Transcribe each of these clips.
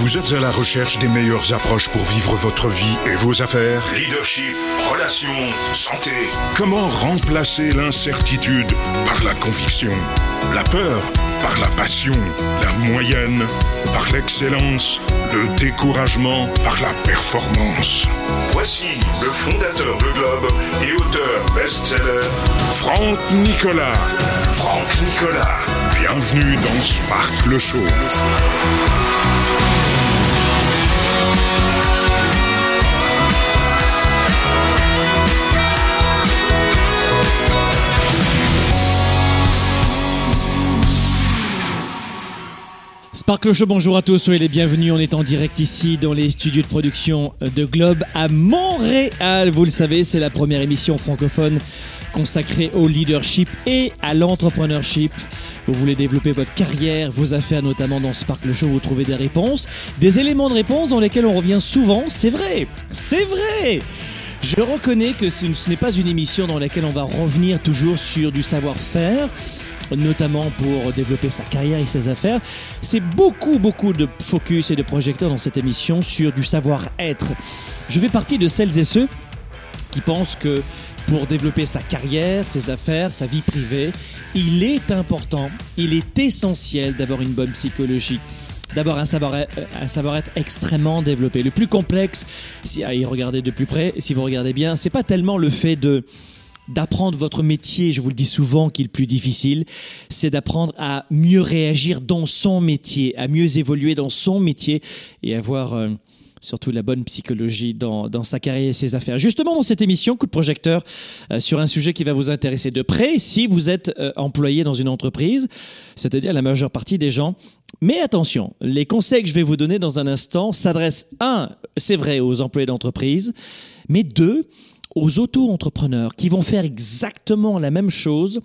Vous êtes à la recherche des meilleures approches pour vivre votre vie et vos affaires Leadership, relations, santé. Comment remplacer l'incertitude par la conviction? La peur par la passion La moyenne par l'excellence Le découragement par la performance Voici le fondateur de Globe et auteur best-seller, Franck Nicolas. Franck Nicolas. Bienvenue dans Spark le Show. Sparkle Show, bonjour à tous, soyez les bienvenus. On est en direct ici dans les studios de production de Globe à Montréal. Vous le savez, c'est la première émission francophone consacrée au leadership et à l'entrepreneurship. Vous voulez développer votre carrière, vos affaires, notamment dans Sparkle Show, vous trouvez des réponses, des éléments de réponse dans lesquels on revient souvent. C'est vrai, c'est vrai. Je reconnais que ce n'est pas une émission dans laquelle on va revenir toujours sur du savoir-faire notamment pour développer sa carrière et ses affaires. C'est beaucoup, beaucoup de focus et de projecteurs dans cette émission sur du savoir-être. Je fais partie de celles et ceux qui pensent que pour développer sa carrière, ses affaires, sa vie privée, il est important, il est essentiel d'avoir une bonne psychologie d'avoir un savoir-être savoir extrêmement développé. Le plus complexe, si à y regarder de plus près, si vous regardez bien, c'est pas tellement le fait de d'apprendre votre métier, je vous le dis souvent, qui est le plus difficile, c'est d'apprendre à mieux réagir dans son métier, à mieux évoluer dans son métier et avoir euh, surtout la bonne psychologie dans, sa carrière et ses affaires. Justement, dans cette émission, coup de projecteur euh, sur un sujet qui va vous intéresser de près si vous êtes euh, employé dans une entreprise, c'est-à-dire la majeure partie des gens. Mais attention, les conseils que je vais vous donner dans un instant s'adressent, un, c'est vrai, aux employés d'entreprise, mais deux, aux auto-entrepreneurs qui vont faire exactement la même chose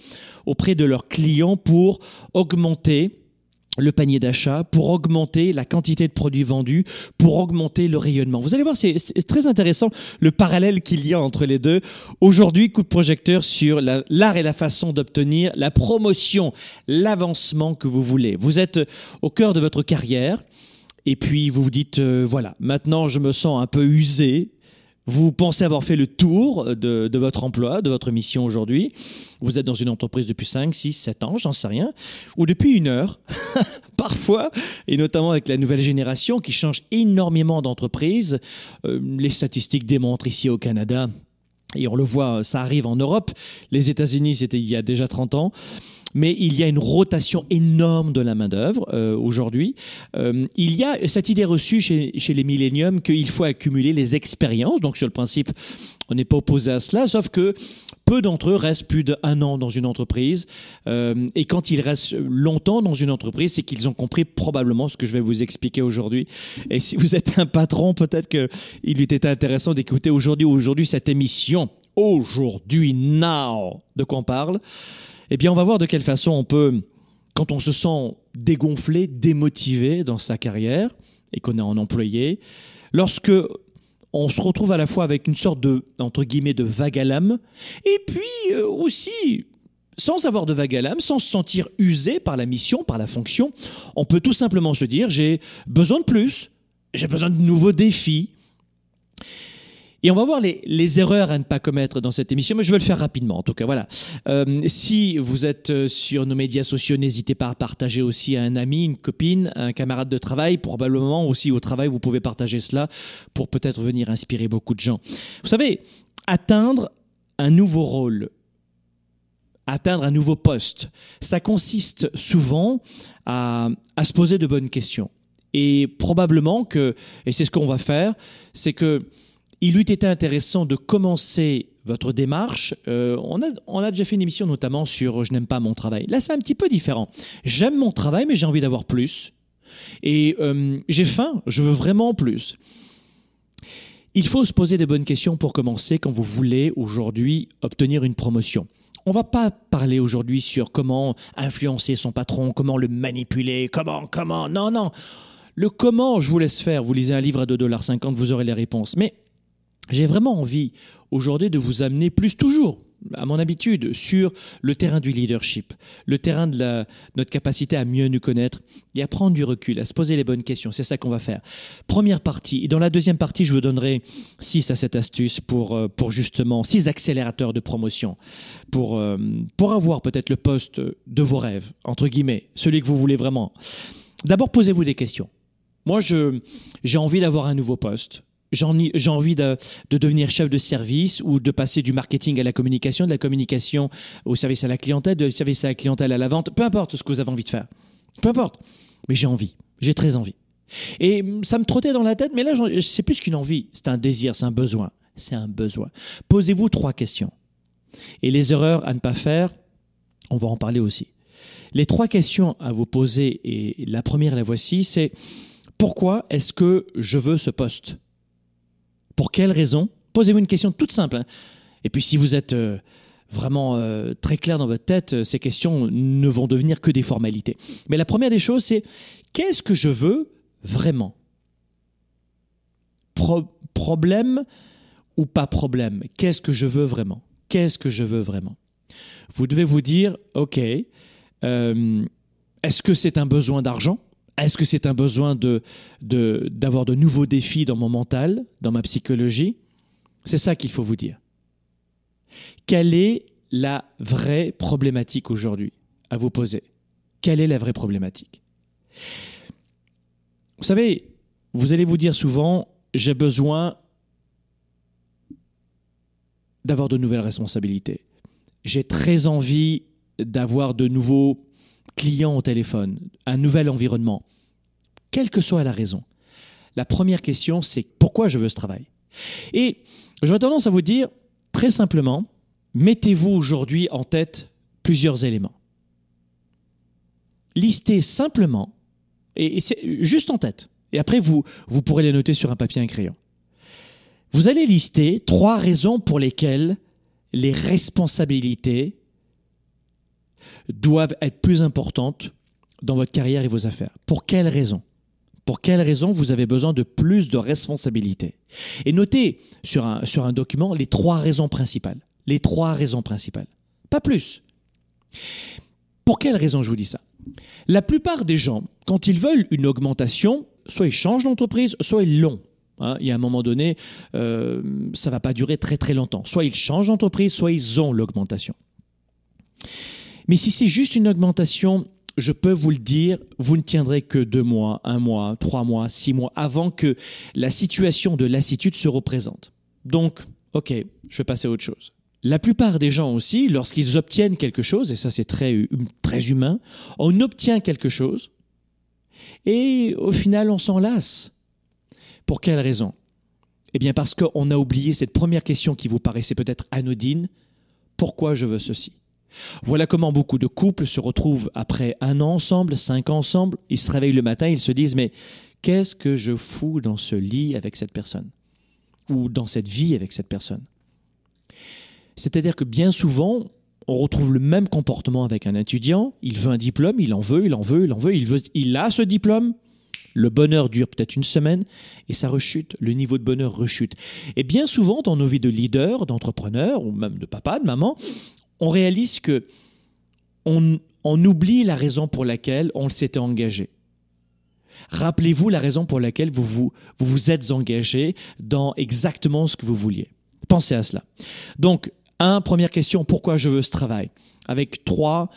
auprès de leurs clients pour augmenter le panier d'achat, pour augmenter la quantité de produits vendus, pour augmenter le rayonnement. Vous allez voir, c'est très intéressant le parallèle qu'il y a entre les deux. Aujourd'hui, coup de projecteur sur l'art et la façon d'obtenir la promotion, l'avancement que vous voulez. Vous êtes au cœur de votre carrière. Et puis vous vous dites, euh, voilà, maintenant je me sens un peu usé, vous pensez avoir fait le tour de, votre emploi, de votre mission aujourd'hui. Vous êtes dans une entreprise depuis 5, 6, 7 ans, j'en sais rien. Ou depuis une heure, parfois, et notamment avec la nouvelle génération qui change énormément d'entreprises. Euh, les statistiques démontrent ici au Canada, et on le voit, ça arrive en Europe. Les États-Unis, c'était il y a déjà 30 ans mais il y a une rotation énorme de la main-d'œuvre euh, aujourd'hui. Euh, il y a cette idée reçue chez, chez les milléniums qu'il faut accumuler les expériences. Donc, sur le principe, on n'est pas opposé à cela, sauf que peu d'entre eux restent plus d'un an dans une entreprise. Euh, et quand ils restent longtemps dans une entreprise, c'est qu'ils ont compris probablement ce que je vais vous expliquer aujourd'hui. Et si vous êtes un patron, peut-être qu'il lui était intéressant d'écouter aujourd'hui, aujourd'hui cette émission. Aujourd'hui, now, de quoi on parle eh bien, on va voir de quelle façon on peut, quand on se sent dégonflé, démotivé dans sa carrière et qu'on est en employé, lorsque on se retrouve à la fois avec une sorte de, entre guillemets, de vague à l'âme, et puis euh, aussi, sans avoir de vague à l'âme, sans se sentir usé par la mission, par la fonction, on peut tout simplement se dire, j'ai besoin de plus, j'ai besoin de nouveaux défis, et on va voir les, erreurs à ne pas commettre dans cette émission, mais je vais le faire rapidement. En tout cas, voilà. Euh, si vous êtes euh, sur nos médias sociaux, n'hésitez pas à partager aussi à un ami, une copine, un camarade de travail. Probablement aussi au travail, vous pouvez partager cela pour peut-être venir inspirer beaucoup de gens. Vous savez, atteindre un nouveau rôle, atteindre un nouveau poste, ça consiste souvent à se poser de bonnes questions. Et probablement que, et c'est ce qu'on va faire, c'est que il eût été intéressant de commencer votre démarche. Euh, on, a, déjà fait une émission notamment sur Je n'aime pas mon travail. Là, c'est un petit peu différent. J'aime mon travail, mais j'ai envie d'avoir plus. Et euh, j'ai faim, je veux vraiment plus. Il faut se poser des bonnes questions pour commencer quand vous voulez aujourd'hui obtenir une promotion. On va pas parler aujourd'hui sur comment influencer son patron, comment le manipuler, comment, comment. Non, non. Le comment, je vous laisse faire. Vous lisez un livre à 2,50$, vous aurez les réponses. Mais j'ai vraiment envie aujourd'hui de vous amener plus toujours à mon habitude, sur le terrain du leadership, le terrain de notre capacité à mieux nous connaître et à prendre du recul, à se poser les bonnes questions. C'est ça qu'on va faire. Première partie. Et dans la deuxième partie, je vous donnerai 6 à 7 astuces pour, euh, pour justement, 6 accélérateurs de promotion pour, euh, pour avoir peut-être le poste de vos rêves, entre guillemets, celui que vous voulez vraiment. D'abord, posez-vous des questions. Moi, j'ai envie d'avoir un nouveau poste j'ai envie de, devenir chef de service ou de passer du marketing à la communication, de la communication au service à la clientèle, du service à la clientèle à la vente, peu importe ce que vous avez envie de faire. Peu importe. Mais j'ai envie. J'ai très envie. Et ça me trottait dans la tête, mais là, c'est plus qu'une envie. C'est un désir, c'est un besoin. C'est un besoin. Posez-vous trois questions. Et les erreurs à ne pas faire, on va en parler aussi. Les trois questions à vous poser, et la première, la voici, c'est pourquoi est-ce que je veux ce poste? Pour quelle raison Posez-vous une question toute simple. Hein. Et puis si vous êtes euh, vraiment euh, très clair dans votre tête, euh, ces questions ne vont devenir que des formalités. Mais la première des choses, c'est qu'est-ce que je veux vraiment? Problème ou pas problème? Qu'est-ce que je veux vraiment? Qu'est-ce que je veux vraiment? Vous devez vous dire, OK, est-ce que c'est un besoin d'argent? Est-ce que c'est un besoin d'avoir de, nouveaux défis dans mon mental, dans ma psychologie? C'est ça qu'il faut vous dire. Quelle est la vraie problématique aujourd'hui à vous poser? Quelle est la vraie problématique? Vous savez, vous allez vous dire souvent, j'ai besoin d'avoir de nouvelles responsabilités. J'ai très envie d'avoir de nouveaux client au téléphone, un nouvel environnement, quelle que soit la raison, la première question, c'est pourquoi je veux ce travail? Et j'aurais tendance à vous dire, très simplement, mettez-vous aujourd'hui en tête plusieurs éléments. Listez simplement, et, c'est juste en tête, et après vous, vous pourrez les noter sur un papier et un crayon. Vous allez lister trois raisons pour lesquelles les responsabilités doivent être plus importantes dans votre carrière et vos affaires. Pour quelles raisons Pour quelles raisons vous avez besoin de plus de responsabilités? Et notez sur un, sur un document les trois raisons principales. Les trois raisons principales. Pas plus. Pour quelles raisons je vous dis ça? La plupart des gens, quand ils veulent une augmentation, soit ils changent d'entreprise, soit ils l'ont. Hein, il y a un moment donné, euh, ça ne va pas durer très très longtemps. Soit ils changent d'entreprise, soit ils ont l'augmentation. Mais si c'est juste une augmentation, je peux vous le dire, vous ne tiendrez que deux mois, un mois, trois mois, six mois avant que la situation de lassitude se représente. Donc, ok, je vais passer à autre chose. La plupart des gens aussi, lorsqu'ils obtiennent quelque chose, et ça c'est très, très humain, on obtient quelque chose et au final on s'en lasse. Pour quelle raison? Eh bien parce qu'on a oublié cette première question qui vous paraissait peut-être anodine. Pourquoi je veux ceci? Voilà comment beaucoup de couples se retrouvent après un an ensemble, cinq ans ensemble, ils se réveillent le matin, ils se disent mais qu'est-ce que je fous dans ce lit avec cette personne? Ou dans cette vie avec cette personne? C'est-à-dire que bien souvent, on retrouve le même comportement avec un étudiant, il veut un diplôme, il en veut, il en veut, il en veut, il, veut, il a ce diplôme, le bonheur dure peut-être une semaine et ça rechute, le niveau de bonheur rechute. Et bien souvent, dans nos vies de leader, d'entrepreneur ou même de papa, de maman, on réalise que on, oublie la raison pour laquelle on s'était engagé. Rappelez-vous la raison pour laquelle vous vous, vous vous êtes engagé dans exactement ce que vous vouliez. Pensez à cela. Donc, un, première question, pourquoi je veux ce travail? Avec trois,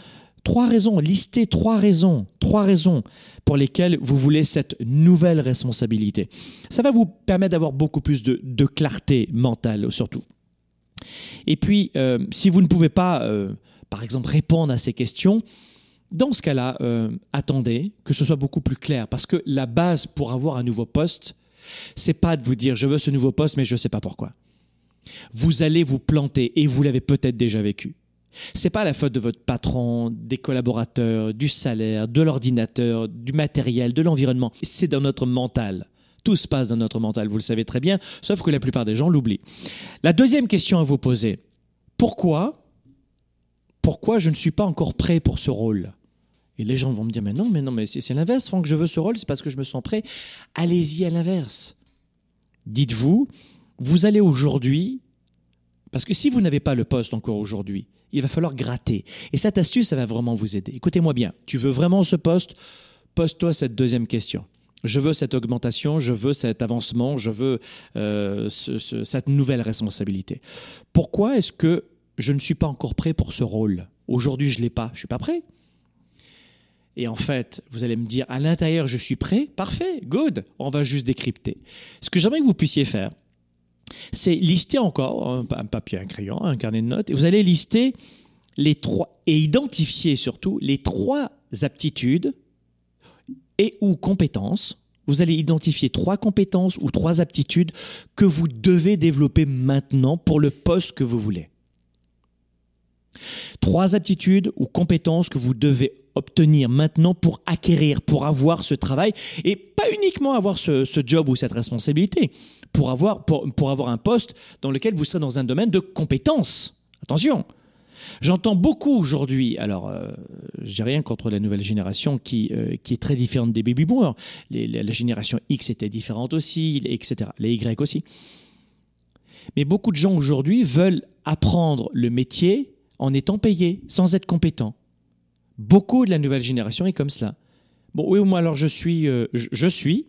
trois raisons, listez trois raisons, trois raisons pour lesquelles vous voulez cette nouvelle responsabilité. Ça va vous permettre d'avoir beaucoup plus de clarté mentale surtout. Et puis, euh, si vous ne pouvez pas, euh, par exemple, répondre à ces questions, dans ce cas-là, euh, attendez que ce soit beaucoup plus clair. Parce que la base pour avoir un nouveau poste, c'est pas de vous dire je veux ce nouveau poste, mais je ne sais pas pourquoi. Vous allez vous planter et vous l'avez peut-être déjà vécu. C'est pas la faute de votre patron, des collaborateurs, du salaire, de l'ordinateur, du matériel, de l'environnement. C'est dans notre mental. Tout se passe dans notre mental, vous le savez très bien, sauf que la plupart des gens l'oublient. La deuxième question à vous poser, pourquoi pourquoi je ne suis pas encore prêt pour ce rôle? Et les gens vont me dire, mais non, mais non, mais c'est l'inverse, Franck, je veux ce rôle, c'est parce que je me sens prêt. Allez-y à l'inverse. Dites-vous, vous allez aujourd'hui Parce que si vous n'avez pas le poste encore aujourd'hui, il va falloir gratter. Et cette astuce, ça va vraiment vous aider. Écoutez-moi bien, tu veux vraiment ce poste? Pose-toi cette deuxième question. Je veux cette augmentation, je veux cet avancement, je veux euh, cette nouvelle responsabilité. Pourquoi est-ce que je ne suis pas encore prêt pour ce rôle? Aujourd'hui, je ne l'ai pas. Je ne suis pas prêt. Et en fait, vous allez me dire, à l'intérieur, je suis prêt. Parfait, good. On va juste décrypter. Ce que j'aimerais que vous puissiez faire, c'est lister encore un, papier, un crayon, un carnet de notes, et vous allez lister les trois, et identifier surtout les trois aptitudes et ou compétences. Vous allez identifier trois compétences ou trois aptitudes que vous devez développer maintenant pour le poste que vous voulez. Trois aptitudes ou compétences que vous devez obtenir maintenant pour acquérir, pour avoir ce travail et pas uniquement avoir ce, job ou cette responsabilité, pour avoir, pour, pour avoir un poste dans lequel vous serez dans un domaine de compétences. Attention, J'entends beaucoup aujourd'hui, alors euh, j'ai rien contre la nouvelle génération qui, euh, qui est très différente des baby boomers. la, génération X était différente aussi, etc. Les Y aussi. Mais beaucoup de gens aujourd'hui veulent apprendre le métier en étant payés, sans être compétents. Beaucoup de la nouvelle génération est comme cela. Bon, oui, moi alors je suis, euh, je, suis,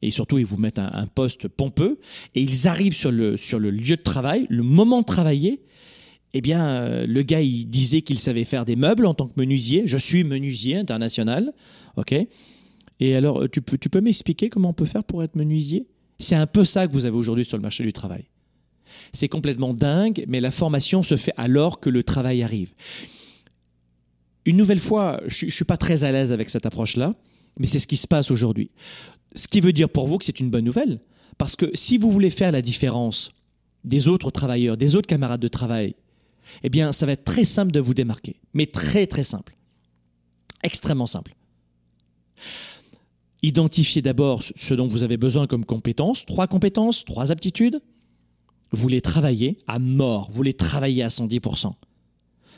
et surtout ils vous mettent un, poste pompeux, et ils arrivent sur le, sur le lieu de travail, le moment de travailler, eh bien, euh, le gars, il disait qu'il savait faire des meubles en tant que menuisier. Je suis menuisier international. OK Et alors, euh, tu peux, tu peux m'expliquer comment on peut faire pour être menuisier? C'est un peu ça que vous avez aujourd'hui sur le marché du travail. C'est complètement dingue, mais la formation se fait alors que le travail arrive. Une nouvelle fois, je ne suis pas très à l'aise avec cette approche-là, mais c'est ce qui se passe aujourd'hui. Ce qui veut dire pour vous que c'est une bonne nouvelle, parce que si vous voulez faire la différence des autres travailleurs, des autres camarades de travail, eh bien, ça va être très simple de vous démarquer. Mais très, très simple. Extrêmement simple. Identifiez d'abord ce dont vous avez besoin comme compétences. Trois compétences, trois aptitudes. Vous les travaillez à mort. Vous les travaillez à 110%.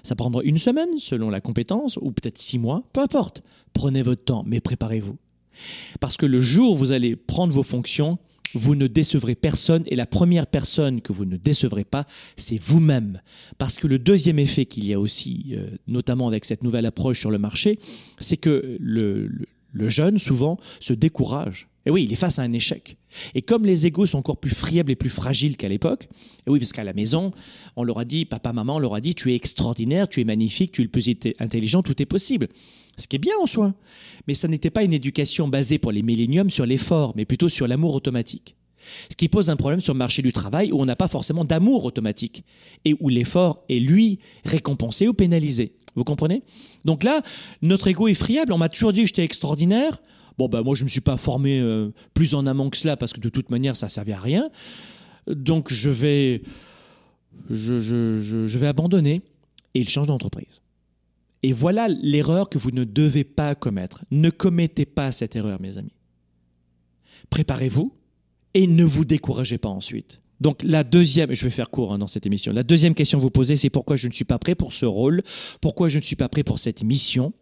Ça prendra une semaine selon la compétence, ou peut-être six mois, peu importe. Prenez votre temps, mais préparez-vous. Parce que le jour où vous allez prendre vos fonctions, vous ne décevrez personne et la première personne que vous ne décevrez pas, c'est vous-même. Parce que le deuxième effet qu'il y a aussi, euh, notamment avec cette nouvelle approche sur le marché, c'est que le, jeune, souvent, se décourage. Et oui, il est face à un échec. Et comme les égaux sont encore plus friables et plus fragiles qu'à l'époque, et oui, parce qu'à la maison, on leur a dit, papa, maman, on leur a dit, tu es extraordinaire, tu es magnifique, tu es le plus intelligent, tout est possible ce qui est bien en soi. Mais ça n'était pas une éducation basée pour les milléniums sur l'effort, mais plutôt sur l'amour automatique. Ce qui pose un problème sur le marché du travail où on n'a pas forcément d'amour automatique et où l'effort est, lui, récompensé ou pénalisé. Vous comprenez? Donc là, notre ego est friable. On m'a toujours dit que j'étais extraordinaire. Bon, ben moi, je ne me suis pas formé euh, plus en amont que cela parce que de toute manière, ça ne servait à rien. Donc je vais, je, je vais abandonner et il change d'entreprise. Et voilà l'erreur que vous ne devez pas commettre. Ne commettez pas cette erreur, mes amis. Préparez-vous et ne vous découragez pas ensuite. Donc la deuxième, je vais faire court hein, dans cette émission, la deuxième question que vous posez, c'est pourquoi je ne suis pas prêt pour ce rôle, pourquoi je ne suis pas prêt pour cette mission?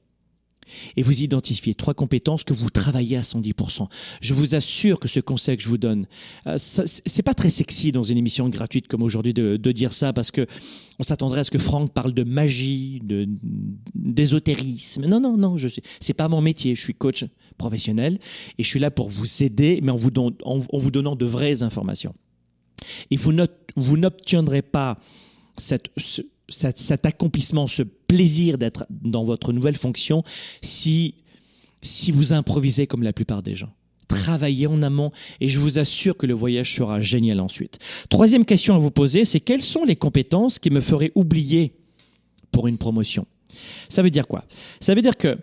Et vous identifiez trois compétences que vous travaillez à 110%. Je vous assure que ce conseil que je vous donne, euh, c'est pas très sexy dans une émission gratuite comme aujourd'hui de, dire ça parce que on s'attendrait à ce que Franck parle de magie, de d'ésotérisme. Non, non, non, je c'est pas mon métier. Je suis coach professionnel et je suis là pour vous aider, mais en vous, en, vous donnant de vraies informations. Et vous n'obtiendrez pas cette, cet, accomplissement, ce plaisir d'être dans votre nouvelle fonction si, si vous improvisez comme la plupart des gens. Travaillez en amont et je vous assure que le voyage sera génial ensuite. Troisième question à vous poser, c'est quelles sont les compétences qui me feraient oublier pour une promotion? Ça veut dire quoi? Ça veut dire que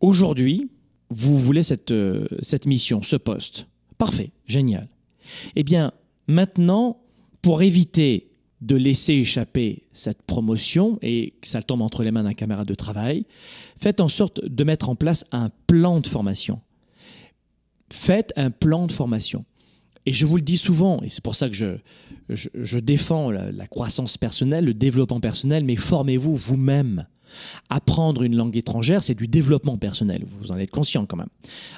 aujourd'hui, vous voulez cette, euh, cette mission, ce poste. Parfait, génial. Eh bien, maintenant, pour éviter de laisser échapper cette promotion et que ça tombe entre les mains d'un camarade de travail, faites en sorte de mettre en place un plan de formation. Faites un plan de formation. Et je vous le dis souvent, et c'est pour ça que je, je, défends la, croissance personnelle, le développement personnel, mais formez-vous vous-même. Apprendre une langue étrangère, c'est du développement personnel, vous en êtes conscient quand même.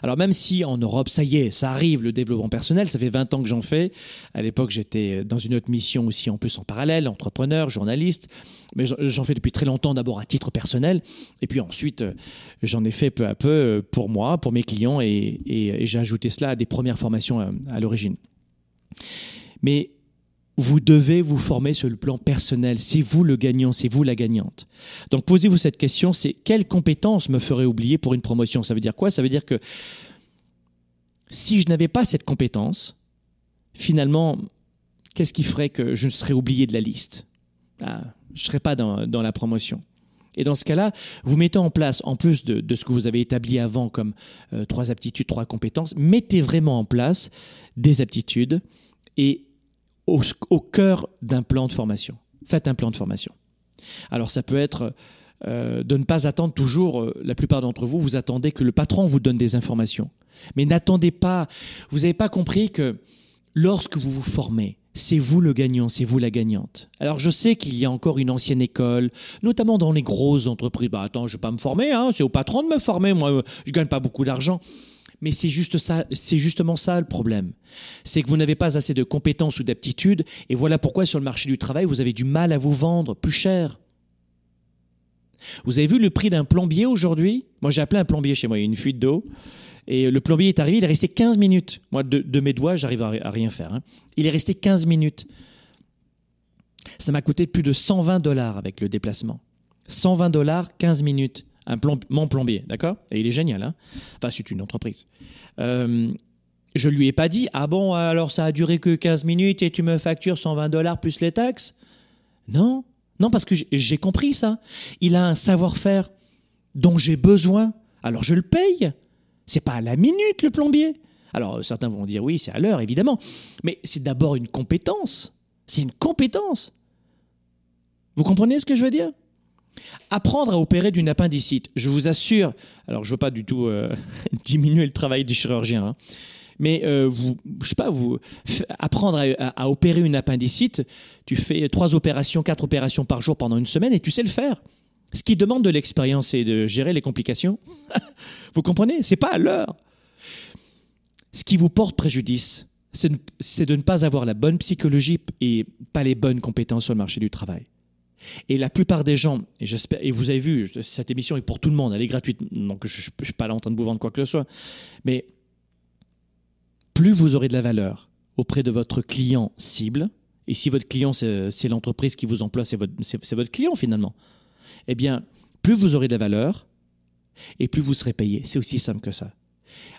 Alors même si en Europe, ça y est, ça arrive, le développement personnel, ça fait 20 ans que j'en fais. À l'époque, j'étais dans une autre mission aussi en plus en parallèle, entrepreneur, journaliste, mais j'en fais depuis très longtemps d'abord à titre personnel, et puis ensuite euh, j'en ai fait peu à peu euh, pour moi, pour mes clients, et, j'ai ajouté cela à des premières formations à, à l'origine. Mais vous devez vous former sur le plan personnel. C'est vous le gagnant, c'est vous la gagnante. Donc posez-vous cette question, c'est quelle compétence me ferait oublier pour une promotion? Ça veut dire quoi? Ça veut dire que si je n'avais pas cette compétence, finalement, qu'est-ce qui ferait que je serais oublié de la liste? Ah, Je ne serais pas dans, la promotion. Et dans ce cas-là, vous mettez en place, en plus de, ce que vous avez établi avant comme euh, trois aptitudes, trois compétences, mettez vraiment en place des aptitudes et au, cœur d'un plan de formation. Faites un plan de formation. Alors ça peut être euh, de ne pas attendre toujours, euh, la plupart d'entre vous, vous attendez que le patron vous donne des informations. Mais n'attendez pas, vous n'avez pas compris que lorsque vous vous formez, c'est vous le gagnant, c'est vous la gagnante. Alors je sais qu'il y a encore une ancienne école, notamment dans les grosses entreprises. Bah attends, je ne vais pas me former, hein, c'est au patron de me former, moi je gagne pas beaucoup d'argent. Mais c'est juste ça, c'est justement ça le problème. C'est que vous n'avez pas assez de compétences ou d'aptitudes, et voilà pourquoi sur le marché du travail, vous avez du mal à vous vendre plus cher. Vous avez vu le prix d'un plombier aujourd'hui? Moi, j'ai appelé un plombier chez moi, il y a une fuite d'eau. Et le plombier est arrivé, il est resté 15 minutes. Moi, de, mes doigts, j'arrive à, rien faire. Hein. Il est resté 15 minutes. Ça m'a coûté plus de 120 dollars avec le déplacement. 120 dollars, 15 minutes un mon plombier, d'accord? Et il est génial, hein? Enfin, c'est une entreprise. Euh, je lui ai pas dit, ah bon, alors ça a duré que 15 minutes et tu me factures 120 dollars plus les taxes? Non, non, parce que j'ai compris ça. Il a un savoir-faire dont j'ai besoin, alors je le paye. C'est pas à la minute le plombier. Alors certains vont dire oui, c'est à l'heure, évidemment. Mais c'est d'abord une compétence. C'est une compétence. Vous comprenez ce que je veux dire? Apprendre à opérer d'une appendicite, je vous assure, alors je ne veux pas du tout euh, diminuer le travail du chirurgien, hein, mais euh, vous, je sais pas, vous apprendre à, opérer une appendicite, tu fais trois opérations, quatre opérations par jour pendant une semaine et tu sais le faire. Ce qui demande de l'expérience et de gérer les complications. vous comprenez? C'est pas à l'heure. Ce qui vous porte préjudice, c'est de ne pas avoir la bonne psychologie et pas les bonnes compétences sur le marché du travail. Et la plupart des gens, et j'espère, et vous avez vu, cette émission est pour tout le monde, elle est gratuite, donc je ne suis pas là en train de vous vendre quoi que ce soit. Mais plus vous aurez de la valeur auprès de votre client cible, et si votre client c'est l'entreprise qui vous emploie, c'est votre, votre client finalement, eh bien, plus vous aurez de la valeur, et plus vous serez payé. C'est aussi simple que ça.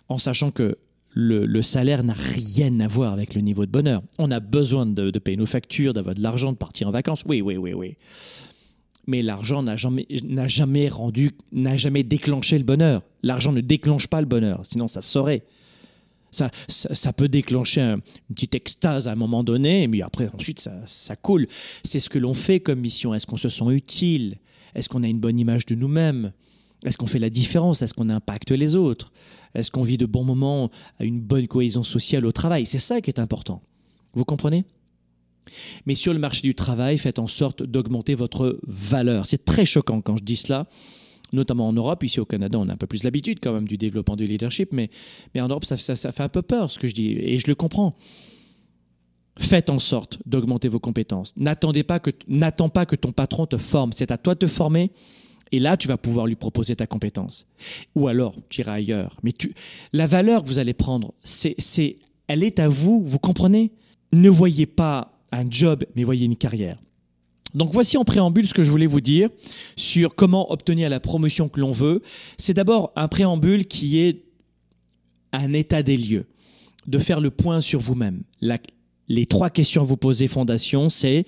En sachant que le, salaire n'a rien à voir avec le niveau de bonheur. On a besoin de, payer nos factures, d'avoir de l'argent, de partir en vacances. Oui, oui, oui, oui. Mais l'argent n'a jamais, rendu, n'a jamais déclenché le bonheur. L'argent ne déclenche pas le bonheur, sinon ça saurait. Ça, peut déclencher une petite extase à un moment donné, mais après, ensuite, ça coule. C'est ce que l'on fait comme mission. Est-ce qu'on se sent utile? Est-ce qu'on a une bonne image de nous-mêmes? Est-ce qu'on fait la différence? Est-ce qu'on impacte les autres? Est-ce qu'on vit de bons moments une bonne cohésion sociale au travail? C'est ça qui est important. Vous comprenez? Mais sur le marché du travail, faites en sorte d'augmenter votre valeur. C'est très choquant quand je dis cela, notamment en Europe. Ici au Canada, on a un peu plus l'habitude quand même du développement du leadership, mais, mais en Europe, ça, ça, fait un peu peur ce que je dis, et je le comprends. Faites en sorte d'augmenter vos compétences. N'attendez pas que, n'attends pas que ton patron te forme. C'est à toi de te former et là, tu vas pouvoir lui proposer ta compétence. Ou alors, tu iras ailleurs. Mais la valeur que vous allez prendre, c'est, c'est, elle est à vous, vous comprenez? Ne voyez pas un job, mais voyez une carrière. Donc voici en préambule ce que je voulais vous dire sur comment obtenir la promotion que l'on veut. C'est d'abord un préambule qui est un état des lieux, de faire le point sur vous-même. les trois questions à vous poser, fondation, c'est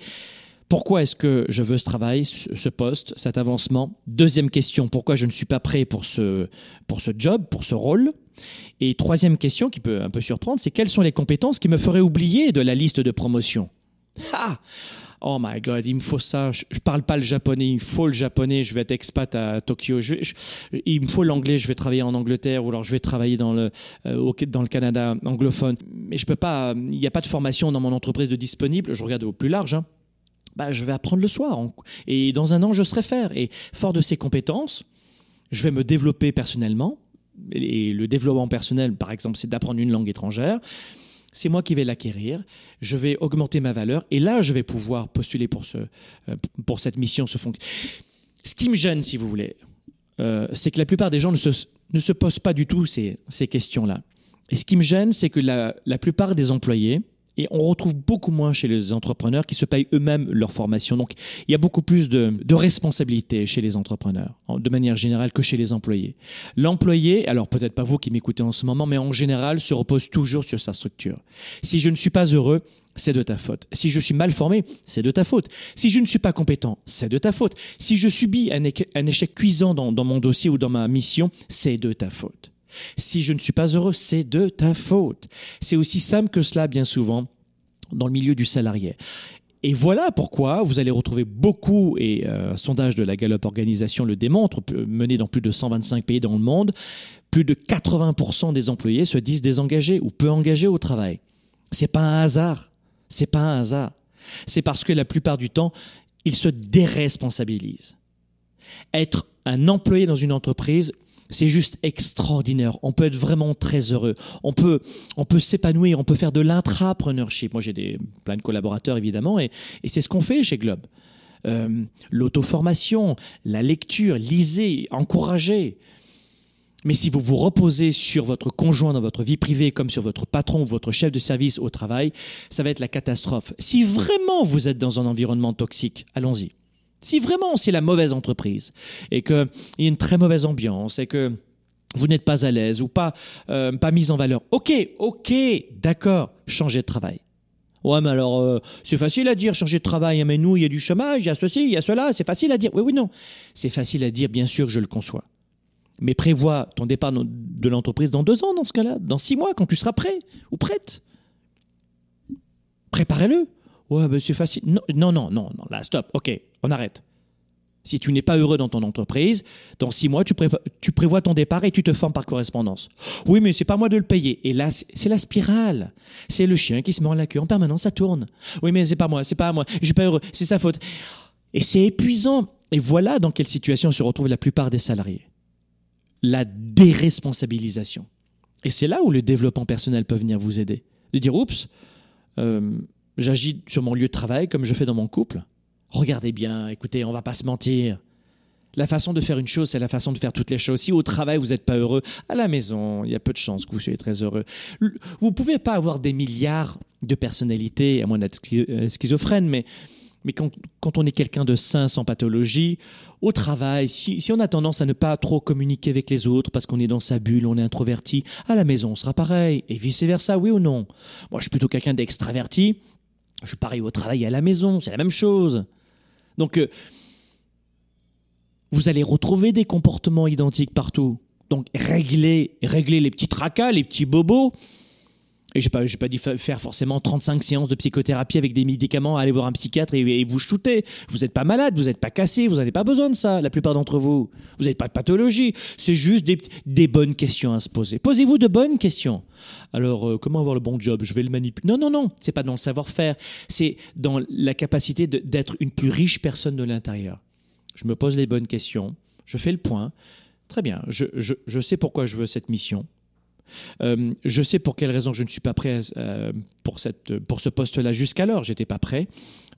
pourquoi est-ce que je veux ce travail, ce poste, cet avancement? Deuxième question, pourquoi je ne suis pas prêt pour ce, pour ce job, pour ce rôle? Et troisième question qui peut un peu surprendre, c'est quelles sont les compétences qui me feraient oublier de la liste de promotion? Ah Oh my god, il me faut ça. Je, ne parle pas le japonais, il faut le japonais. Je vais être expat à Tokyo. il me faut l'anglais. Je vais travailler en Angleterre ou alors je vais travailler dans le euh, dans le Canada anglophone. Mais je peux pas. Il n'y a pas de formation dans mon entreprise de disponible. Je regarde au plus large. Hein bah, je vais apprendre le soir. Et dans un an, je serai faire. Et fort de ces compétences, je vais me développer personnellement. Et le développement personnel, par exemple, c'est d'apprendre une langue étrangère. C'est moi qui vais l'acquérir. Je vais augmenter ma valeur. Et là, je vais pouvoir postuler pour, euh, cette mission, ce. Ce qui me gêne, si vous voulez, euh, c'est que la plupart des gens ne se, posent pas du tout ces, questions-là. Et ce qui me gêne, c'est que la plupart des employés, et on retrouve beaucoup moins chez les entrepreneurs qui se payent eux-mêmes leur formation. Donc il y a beaucoup plus de, de responsabilité chez les entrepreneurs, de manière générale, que chez les employés. L'employé, alors peut-être pas vous qui m'écoutez en ce moment, mais en général se repose toujours sur sa structure. Si je ne suis pas heureux, c'est de ta faute. Si je suis mal formé, c'est de ta faute. Si je ne suis pas compétent, c'est de ta faute. Si je subis un, échec cuisant dans, dans mon dossier ou dans ma mission, c'est de ta faute. Si je ne suis pas heureux, c'est de ta faute. C'est aussi simple que cela bien souvent dans le milieu du salarié. Et voilà pourquoi vous allez retrouver beaucoup, et euh, un sondage de la Gallup Organisation le démontre, mené dans plus de 125 pays dans le monde, plus de 80% des employés se disent désengagés ou peu engagés au travail. C'est pas un hasard. C'est pas un hasard. C'est parce que la plupart du temps, ils se déresponsabilisent. Être un employé dans une entreprise, c'est juste extraordinaire. On peut être vraiment très heureux. On peut, on peut s'épanouir. On peut faire de l'intrapreneurship. Moi, j'ai des, plein de collaborateurs, évidemment, et, c'est ce qu'on fait chez Globe. Euh, L'auto-formation, la lecture, lisez, encouragez. Mais si vous vous reposez sur votre conjoint dans votre vie privée, comme sur votre patron ou votre chef de service au travail, ça va être la catastrophe. Si vraiment vous êtes dans un environnement toxique, allons-y. Si vraiment c'est la mauvaise entreprise et qu'il y a une très mauvaise ambiance et que vous n'êtes pas à l'aise ou pas, euh, pas mise en valeur, ok, ok, d'accord, changez de travail. Ouais, mais alors, euh, c'est facile à dire, changer de travail, mais nous, il y a du chômage, il y a ceci, il y a cela, c'est facile à dire. Oui, oui, non. C'est facile à dire, bien sûr, je le conçois. Mais prévois ton départ de l'entreprise dans deux ans, dans ce cas-là, dans six mois, quand tu seras prêt ou prête. Préparez-le. Ouais, ben c'est facile. Non, non, non, non, là, stop. Ok, on arrête. Si tu n'es pas heureux dans ton entreprise, dans six mois, tu, prévois ton départ et tu te formes par correspondance. Oui, mais c'est pas moi de le payer. Et là, c'est la spirale. C'est le chien qui se met la queue en permanence, ça tourne. Oui, mais c'est pas moi, c'est pas moi. Je suis pas heureux, c'est sa faute. Et c'est épuisant. Et voilà dans quelle situation se retrouvent la plupart des salariés. La déresponsabilisation. Et c'est là où le développement personnel peut venir vous aider. De dire, oups, euh, j'agis sur mon lieu de travail comme je fais dans mon couple. Regardez bien, écoutez, on va pas se mentir. La façon de faire une chose, c'est la façon de faire toutes les choses. Si au travail, vous n'êtes pas heureux, à la maison, il y a peu de chances que vous soyez très heureux. Vous pouvez pas avoir des milliards de personnalités, à moins d'être euh, schizophrène, mais, mais quand, on est quelqu'un de sain, sans pathologie, au travail, si, si, on a tendance à ne pas trop communiquer avec les autres parce qu'on est dans sa bulle, on est introverti, à la maison, on sera pareil. Et vice-versa, oui ou non? Moi, je suis plutôt quelqu'un d'extraverti. Je suis pareil au travail et à la maison, c'est la même chose. Donc, euh, vous allez retrouver des comportements identiques partout. Donc, régler, régler les petits tracas, les petits bobos, et je n'ai pas, pas dit faire forcément 35 séances de psychothérapie avec des médicaments, aller voir un psychiatre et, vous shooter. Vous n'êtes pas malade, vous n'êtes pas cassé, vous n'avez pas besoin de ça, la plupart d'entre vous. Vous n'avez pas de pathologie. C'est juste des, des, bonnes questions à se poser. Posez-vous de bonnes questions. Alors, euh, comment avoir le bon job? Je vais le manipuler. Non, non, non. C'est pas dans le savoir-faire. C'est dans la capacité d'être une plus riche personne de l'intérieur. Je me pose les bonnes questions. Je fais le point. Très bien. je, je, je sais pourquoi je veux cette mission. Euh, je sais pour quelle raison je ne suis pas prêt euh, pour, cette, pour ce poste-là jusqu'alors. J'étais pas prêt.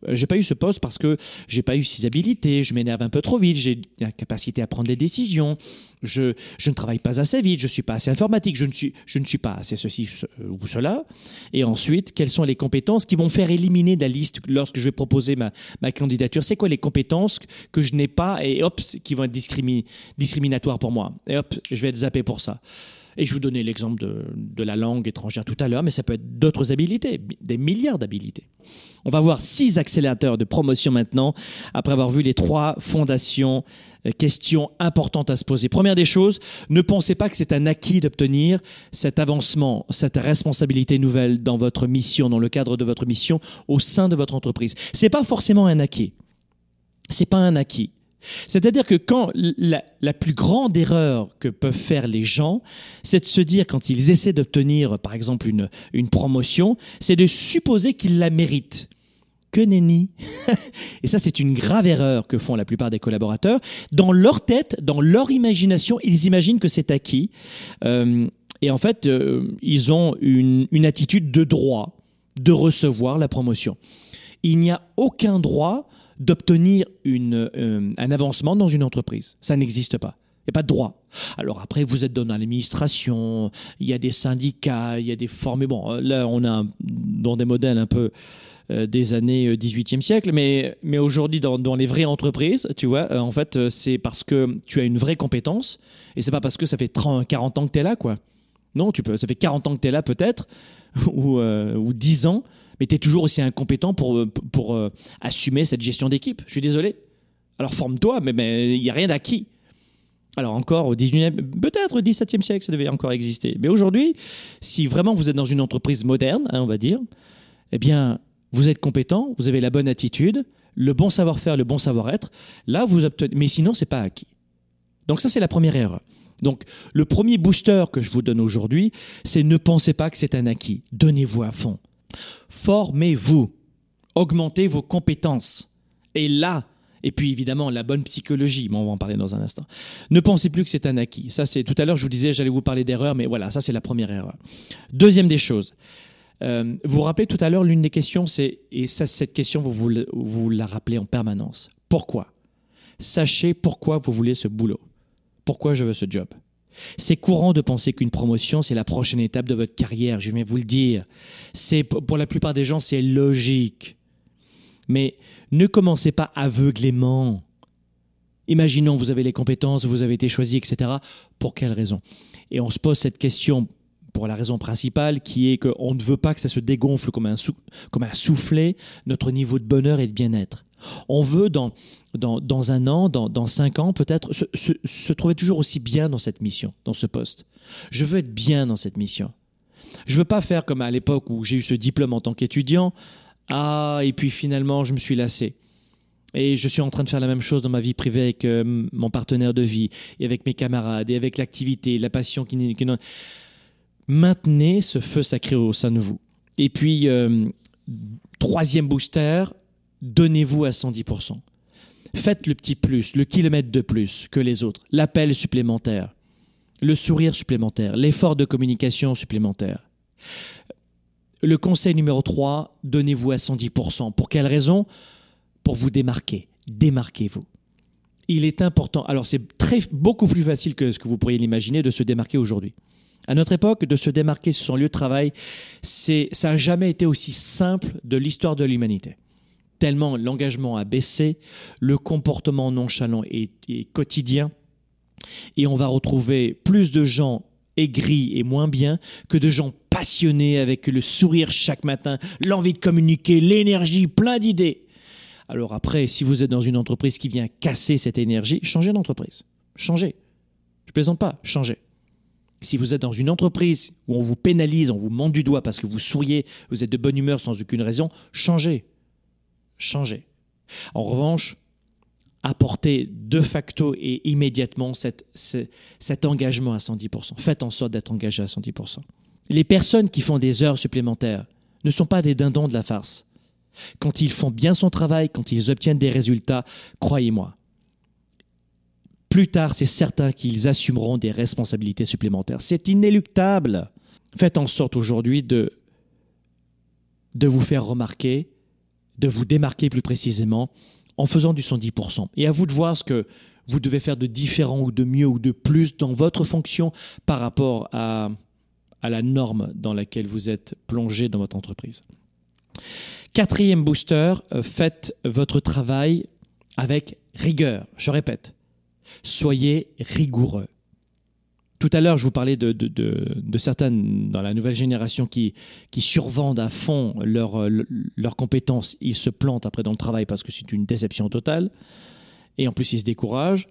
Euh, j'ai pas eu ce poste parce que j'ai pas eu ces habilités. Je m'énerve un peu trop vite. J'ai la capacité à prendre des décisions. Je, je ne travaille pas assez vite. Je suis pas assez informatique. Je ne suis, je ne suis pas assez ceci ou cela. Et ensuite, quelles sont les compétences qui vont faire éliminer de la liste lorsque je vais proposer ma, ma candidature? C'est quoi les compétences que je n'ai pas? Et hop, qui vont être discriminatoires pour moi Et hop, je vais être zappé pour ça. Et je vous donnais l'exemple de, la langue étrangère tout à l'heure, mais ça peut être d'autres habilités, des milliards d'habilités. On va voir six accélérateurs de promotion maintenant, après avoir vu les trois fondations, euh, questions importantes à se poser. Première des choses, ne pensez pas que c'est un acquis d'obtenir cet avancement, cette responsabilité nouvelle dans votre mission, dans le cadre de votre mission au sein de votre entreprise. C'est pas forcément un acquis. C'est pas un acquis. C'est-à-dire que quand la, plus grande erreur que peuvent faire les gens, c'est de se dire quand ils essaient d'obtenir, par exemple, une, promotion, c'est de supposer qu'ils la méritent. que nenni. et ça, c'est une grave erreur que font la plupart des collaborateurs. Dans leur tête, dans leur imagination, ils imaginent que c'est acquis. Euh, et en fait, euh, ils ont une attitude de droit de recevoir la promotion. Il n'y a aucun droit d'obtenir euh, un avancement dans une entreprise. Ça n'existe pas. Il n'y a pas de droit. Alors après, vous êtes dans l'administration, il y a des syndicats, il y a des formes. Bon, là, on a dans des modèles un peu euh, des années 18e euh, siècle, mais, aujourd'hui, dans, les vraies entreprises, tu vois, en fait, c'est parce que tu as une vraie compétence et c'est pas parce que ça fait 30, 40 ans que tu es là, quoi. Non, tu peux, ça fait 40 ans que tu es là, peut-être, ou, ou 10 ans, mais tu es toujours aussi incompétent pour, euh, pour, euh, assumer cette gestion d'équipe. Je suis désolé. Alors forme-toi, mais il n'y a rien d'acquis. Alors encore au 19e, peut-être au 17e siècle, ça devait encore exister. Mais aujourd'hui, si vraiment vous êtes dans une entreprise moderne, hein, on va dire, eh bien, vous êtes compétent, vous avez la bonne attitude, le bon savoir-faire, le bon savoir-être. Là, vous obtenez. Mais sinon, c'est pas acquis. Donc ça, c'est la première erreur. Donc, le premier booster que je vous donne aujourd'hui, c'est ne pensez pas que c'est un acquis. Donnez-vous à fond. Formez-vous, augmentez vos compétences. Et là, et puis évidemment la bonne psychologie, mais on va en parler dans un instant. Ne pensez plus que c'est un acquis. Ça c'est tout à l'heure je vous disais j'allais vous parler d'erreur, mais voilà ça c'est la première erreur. Deuxième des choses. Euh, vous vous rappelez tout à l'heure l'une des questions c'est et ça cette question vous, vous vous la rappelez en permanence. Pourquoi? Sachez pourquoi vous voulez ce boulot. Pourquoi je veux ce job? C'est courant de penser qu'une promotion, c'est la prochaine étape de votre carrière, je viens vous le dire. C'est pour la plupart des gens, c'est logique. Mais ne commencez pas aveuglément. Imaginons, vous avez les compétences, vous avez été choisi, etc. Pour quelle raison? Et on se pose cette question pour la raison principale qui est qu'on ne veut pas que ça se dégonfle comme un, comme un soufflet, notre niveau de bonheur et de bien-être. On veut, dans, dans, un an, dans, cinq ans, peut-être, se, trouver toujours aussi bien dans cette mission, dans ce poste. Je veux être bien dans cette mission. Je veux pas faire comme à l'époque où j'ai eu ce diplôme en tant qu'étudiant. Ah, et puis finalement, je me suis lassé. Et je suis en train de faire la même chose dans ma vie privée avec euh, mon partenaire de vie, et avec mes camarades, et avec l'activité, la passion qui, qui Maintenez ce feu sacré au sein de vous. Et puis, euh, troisième booster, donnez-vous à 110%. Faites le petit plus, le kilomètre de plus que les autres, l'appel supplémentaire, le sourire supplémentaire, l'effort de communication supplémentaire. Le conseil numéro 3, donnez-vous à 110%. Pour quelle raison? Pour vous démarquer. Démarquez-vous. Il est important. Alors c'est beaucoup plus facile que ce que vous pourriez l'imaginer de se démarquer aujourd'hui. À notre époque, de se démarquer sur son lieu de travail, ça n'a jamais été aussi simple de l'histoire de l'humanité tellement l'engagement a baissé, le comportement nonchalant est, quotidien, et on va retrouver plus de gens aigris et moins bien que de gens passionnés avec le sourire chaque matin, l'envie de communiquer, l'énergie, plein d'idées. Alors après, si vous êtes dans une entreprise qui vient casser cette énergie, changez d'entreprise. Changez. Je plaisante pas, changez. Si vous êtes dans une entreprise où on vous pénalise, on vous monte du doigt parce que vous souriez, vous êtes de bonne humeur sans aucune raison, changez changer. En revanche, apporter de facto et immédiatement cet, engagement à 110%. Faites en sorte d'être engagé à 110%. Les personnes qui font des heures supplémentaires ne sont pas des dindons de la farce. Quand ils font bien son travail, quand ils obtiennent des résultats, croyez-moi, plus tard, c'est certain qu'ils assumeront des responsabilités supplémentaires. C'est inéluctable. Faites en sorte aujourd'hui de vous faire remarquer, de vous démarquer plus précisément en faisant du 110%. Et à vous de voir ce que vous devez faire de différent ou de mieux ou de plus dans votre fonction par rapport à, à la norme dans laquelle vous êtes plongé dans votre entreprise. Quatrième booster, euh, faites votre travail avec rigueur. Je répète, soyez rigoureux. Tout à l'heure, je vous parlais de, de, de, certaines dans la nouvelle génération qui, qui survendent à fond leurs leur compétences. Ils se plantent après dans le travail parce que c'est une déception totale. Et en plus, ils se découragent.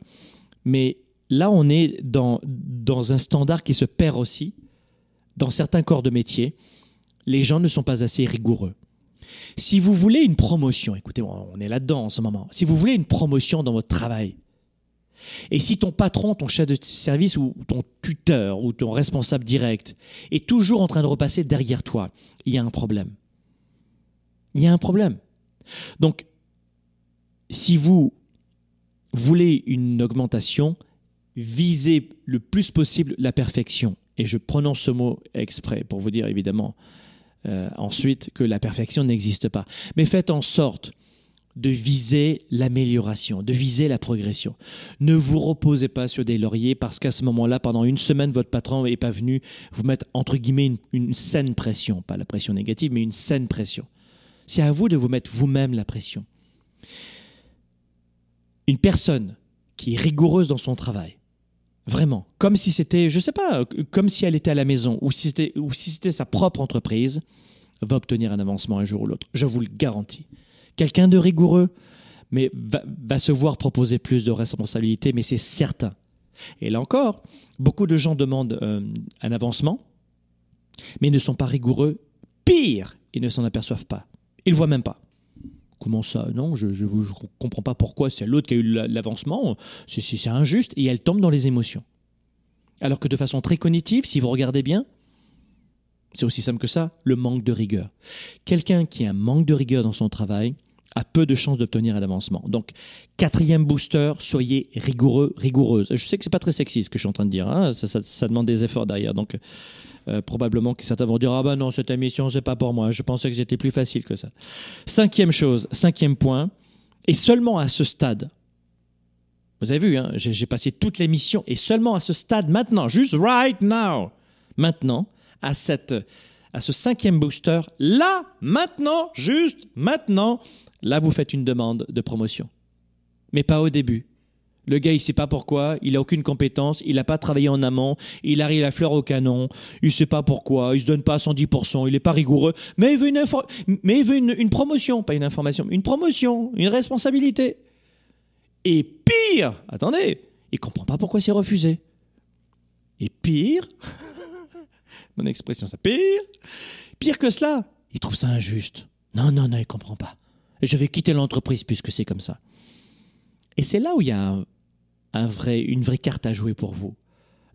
Mais là, on est dans, dans un standard qui se perd aussi. Dans certains corps de métier, les gens ne sont pas assez rigoureux. Si vous voulez une promotion, écoutez, on est là-dedans en ce moment. Si vous voulez une promotion dans votre travail, et si ton patron, ton chef de service ou ton tuteur ou ton responsable direct est toujours en train de repasser derrière toi, il y a un problème. Il y a un problème. Donc, si vous voulez une augmentation, visez le plus possible la perfection. Et je prononce ce mot exprès pour vous dire évidemment euh, ensuite que la perfection n'existe pas. Mais faites en sorte de viser l'amélioration, de viser la progression. Ne vous reposez pas sur des lauriers parce qu'à ce moment-là, pendant une semaine, votre patron n'est pas venu vous mettre, entre guillemets, une, saine pression. Pas la pression négative, mais une saine pression. C'est à vous de vous mettre vous-même la pression. Une personne qui est rigoureuse dans son travail, vraiment, comme si c'était, je ne sais pas, comme si elle était à la maison ou si c'était, ou si c'était sa propre entreprise, va obtenir un avancement un jour ou l'autre. Je vous le garantis quelqu'un de rigoureux, mais va, se voir proposer plus de responsabilités, mais c'est certain. Et là encore, beaucoup de gens demandent euh, un avancement, mais ne sont pas rigoureux. Pire, ils ne s'en aperçoivent pas. Ils ne voient même pas. Comment ça? Non, je ne comprends pas pourquoi c'est l'autre qui a eu l'avancement. C'est injuste. Et elle tombe dans les émotions. Alors que de façon très cognitive, si vous regardez bien, c'est aussi simple que ça, le manque de rigueur. Quelqu'un qui a un manque de rigueur dans son travail, a peu de chances d'obtenir un avancement. Donc, quatrième booster, soyez rigoureux, rigoureuse. Je sais que c'est pas très sexy ce que je suis en train de dire, hein. ça, demande des efforts derrière. Donc, euh, probablement que certains vont dire Ah ben non, cette émission, c'est pas pour moi. Je pensais que c'était plus facile que ça. Cinquième chose, cinquième point, et seulement à ce stade, vous avez vu, hein, j'ai passé toute l'émission, et seulement à ce stade, maintenant, juste right now, maintenant, à cette à ce cinquième booster, là, maintenant, juste maintenant, Là, vous faites une demande de promotion. Mais pas au début. Le gars, il ne sait pas pourquoi, il n'a aucune compétence, il n'a pas travaillé en amont, il arrive à fleur au canon, il ne sait pas pourquoi, il ne se donne pas à 110%, il n'est pas rigoureux, mais il veut, une, une, promotion, pas une information, une promotion, une responsabilité. Et pire, attendez, il comprend pas pourquoi c'est refusé. Et pire, mon expression c'est pire, pire que cela, il trouve ça injuste. Non, non, non, il comprend pas je vais quitter l'entreprise puisque c'est comme ça. Et c'est là où il y a une vraie carte à jouer pour vous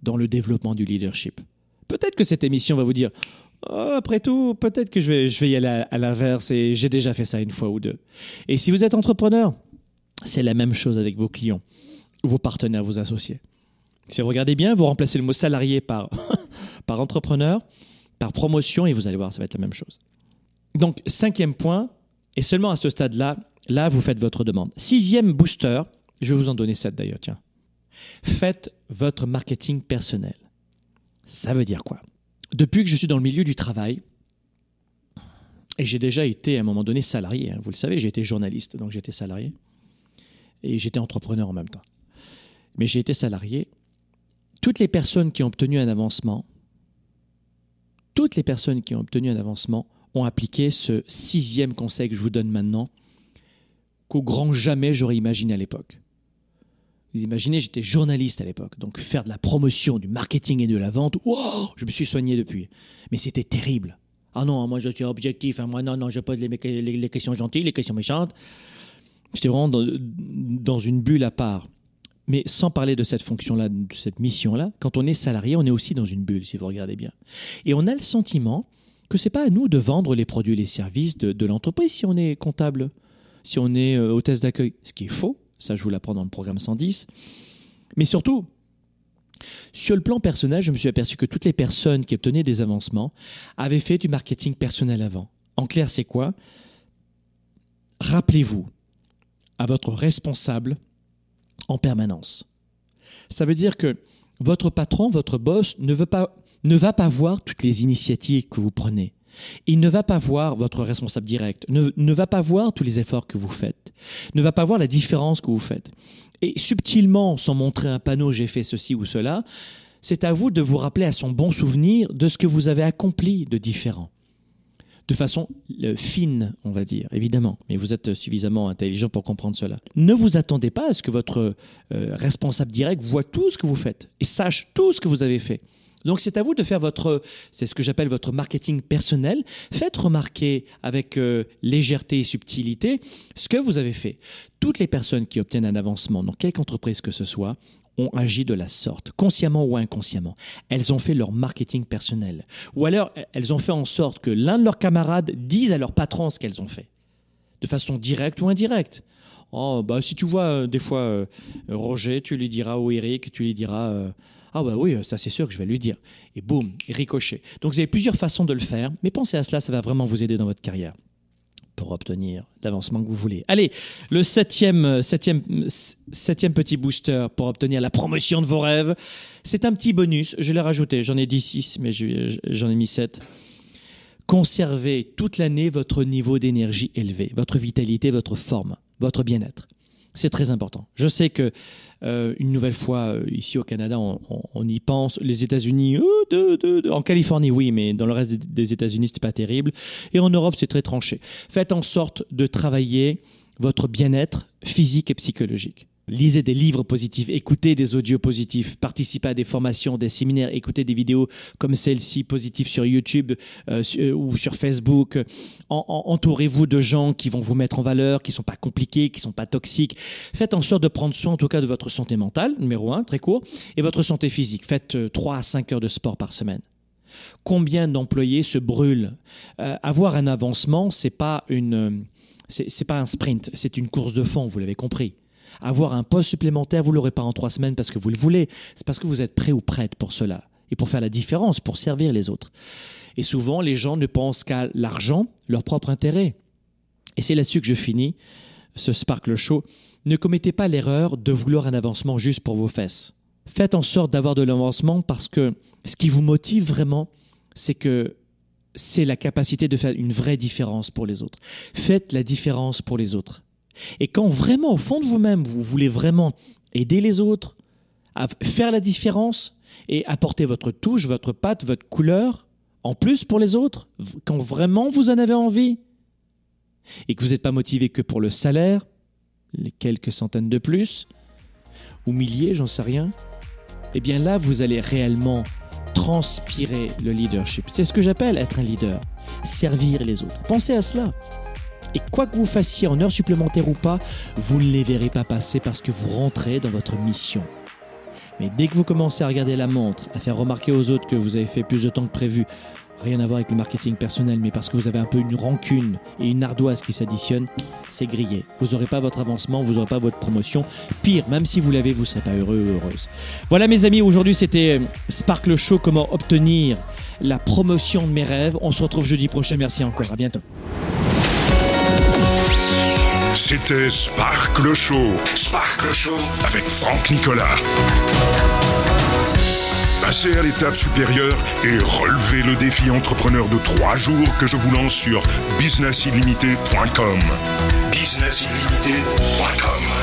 dans le développement du leadership. Peut-être que cette émission va vous dire oh, après tout, peut-être que je vais, je vais y aller à, l'inverse et j'ai déjà fait ça une fois ou deux. Et si vous êtes entrepreneur, c'est la même chose avec vos clients, vos partenaires, vos associés. Si vous regardez bien, vous remplacez le mot salarié par, par entrepreneur, par promotion et vous allez voir, ça va être la même chose. Donc, cinquième point, et seulement à ce stade-là, là, vous faites votre demande. Sixième booster, je vais vous en donner sept d'ailleurs, tiens. Faites votre marketing personnel. Ça veut dire quoi? Depuis que je suis dans le milieu du travail, et j'ai déjà été à un moment donné salarié, hein, vous le savez, j'ai été journaliste, donc j'étais salarié, et j'étais entrepreneur en même temps. Mais j'ai été salarié. Toutes les personnes qui ont obtenu un avancement, toutes les personnes qui ont obtenu un avancement ont appliqué ce sixième conseil que je vous donne maintenant, qu'au grand jamais j'aurais imaginé à l'époque. Vous imaginez, j'étais journaliste à l'époque, donc faire de la promotion, du marketing et de la vente, wow, je me suis soigné depuis. Mais c'était terrible. Ah non, moi je suis objectif, hein, moi non, non, je pose les, les, questions gentilles, les questions méchantes. J'étais vraiment dans, dans, une bulle à part. Mais sans parler de cette fonction-là, de cette mission-là, quand on est salarié, on est aussi dans une bulle, si vous regardez bien. Et on a le sentiment que c'est pas à nous de vendre les produits et les services de, l'entreprise si on est comptable, si on est euh, hôtesse d'accueil. Ce qui est faux, ça je vous l'apprends dans le programme 110. Mais surtout, sur le plan personnel, je me suis aperçu que toutes les personnes qui obtenaient des avancements avaient fait du marketing personnel avant. En clair, c'est quoi? Rappelez-vous à votre responsable en permanence. Ça veut dire que votre patron, votre boss ne veut pas ne va pas voir toutes les initiatives que vous prenez. Il ne va pas voir votre responsable direct, ne, ne, va pas voir tous les efforts que vous faites, ne va pas voir la différence que vous faites. Et subtilement, sans montrer un panneau j'ai fait ceci ou cela, c'est à vous de vous rappeler à son bon souvenir de ce que vous avez accompli de différent. De façon euh, fine, on va dire, évidemment, mais vous êtes suffisamment intelligent pour comprendre cela. Ne vous attendez pas à ce que votre euh, responsable direct voit tout ce que vous faites et sache tout ce que vous avez fait. Donc c'est à vous de faire votre, c'est ce que j'appelle votre marketing personnel. Faites remarquer avec euh, légèreté et subtilité ce que vous avez fait. Toutes les personnes qui obtiennent un avancement dans quelque entreprise que ce soit ont agi de la sorte, consciemment ou inconsciemment. Elles ont fait leur marketing personnel. Ou alors, elles ont fait en sorte que l'un de leurs camarades dise à leur patron ce qu'elles ont fait de façon directe ou indirecte. Oh, bah, si tu vois euh, des fois euh, Roger, tu lui diras, ou Eric, tu lui diras, ah bah oui, ça c'est sûr que je vais lui dire. Et boum, ricochet. Donc vous avez plusieurs façons de le faire, mais pensez à cela, ça va vraiment vous aider dans votre carrière pour obtenir l'avancement que vous voulez. Allez, le septième, septième, septième petit booster pour obtenir la promotion de vos rêves, c'est un petit bonus, je l'ai rajouté, j'en ai dit 6, mais j'en ai mis 7. Conservez toute l'année votre niveau d'énergie élevé, votre vitalité, votre forme, votre bien-être. C'est très important. Je sais que euh, une nouvelle fois euh, ici au Canada, on, y pense. Les États-Unis, euh, en Californie, oui, mais dans le reste des États-Unis, c'est pas terrible. Et en Europe, c'est très tranché. Faites en sorte de travailler votre bien-être physique et psychologique. Lisez des livres positifs, écoutez des audios positifs, participez à des formations, des séminaires, écoutez des vidéos comme celle-ci positives sur YouTube euh, euh, ou sur Facebook. entourez-vous de gens qui vont vous mettre en valeur, qui sont pas compliqués, qui sont pas toxiques. Faites en sorte de prendre soin en tout cas de votre santé mentale, numéro un, très court, et votre santé physique. Faites 3 euh, à 5 heures de sport par semaine. Combien d'employés se brûlent? Avoir un avancement, c'est pas c'est pas un sprint, c'est une course de fond, vous l'avez compris. Avoir un poste supplémentaire, vous l'aurez pas en trois semaines parce que vous le voulez. C'est parce que vous êtes prêt ou prête pour cela et pour faire la différence, pour servir les autres. Et souvent, les gens ne pensent qu'à l'argent, leur propre intérêt. Et c'est là-dessus que je finis ce Sparkle Show. Ne commettez pas l'erreur de vouloir un avancement juste pour vos fesses. Faites en sorte d'avoir de l'avancement parce que ce qui vous motive vraiment, c'est que c'est la capacité de faire une vraie différence pour les autres. Faites la différence pour les autres. Et quand vraiment, au fond de vous-même, vous voulez vraiment aider les autres, à faire la différence et apporter votre touche, votre patte, votre couleur, en plus pour les autres, quand vraiment vous en avez envie, et que vous n'êtes pas motivé que pour le salaire, les quelques centaines de plus, ou milliers, j'en sais rien, eh bien là, vous allez réellement transpirer le leadership. C'est ce que j'appelle être un leader, servir les autres. Pensez à cela. Et quoi que vous fassiez en heures supplémentaires ou pas, vous ne les verrez pas passer parce que vous rentrez dans votre mission. Mais dès que vous commencez à regarder la montre, à faire remarquer aux autres que vous avez fait plus de temps que prévu, rien à voir avec le marketing personnel, mais parce que vous avez un peu une rancune et une ardoise qui s'additionnent, c'est grillé. Vous n'aurez pas votre avancement, vous n'aurez pas votre promotion. Pire, même si vous l'avez, vous ne serez pas heureux ou heureuse. Voilà mes amis, aujourd'hui c'était euh, Sparkle Show, comment obtenir la promotion de mes rêves. On se retrouve jeudi prochain, merci encore, à bientôt. C'était Sparkle Show. Sparkle Show avec Franck Nicolas. Passez à l'étape supérieure et relevez le défi entrepreneur de trois jours que je vous lance sur businessillimité.com. Businessillimité.com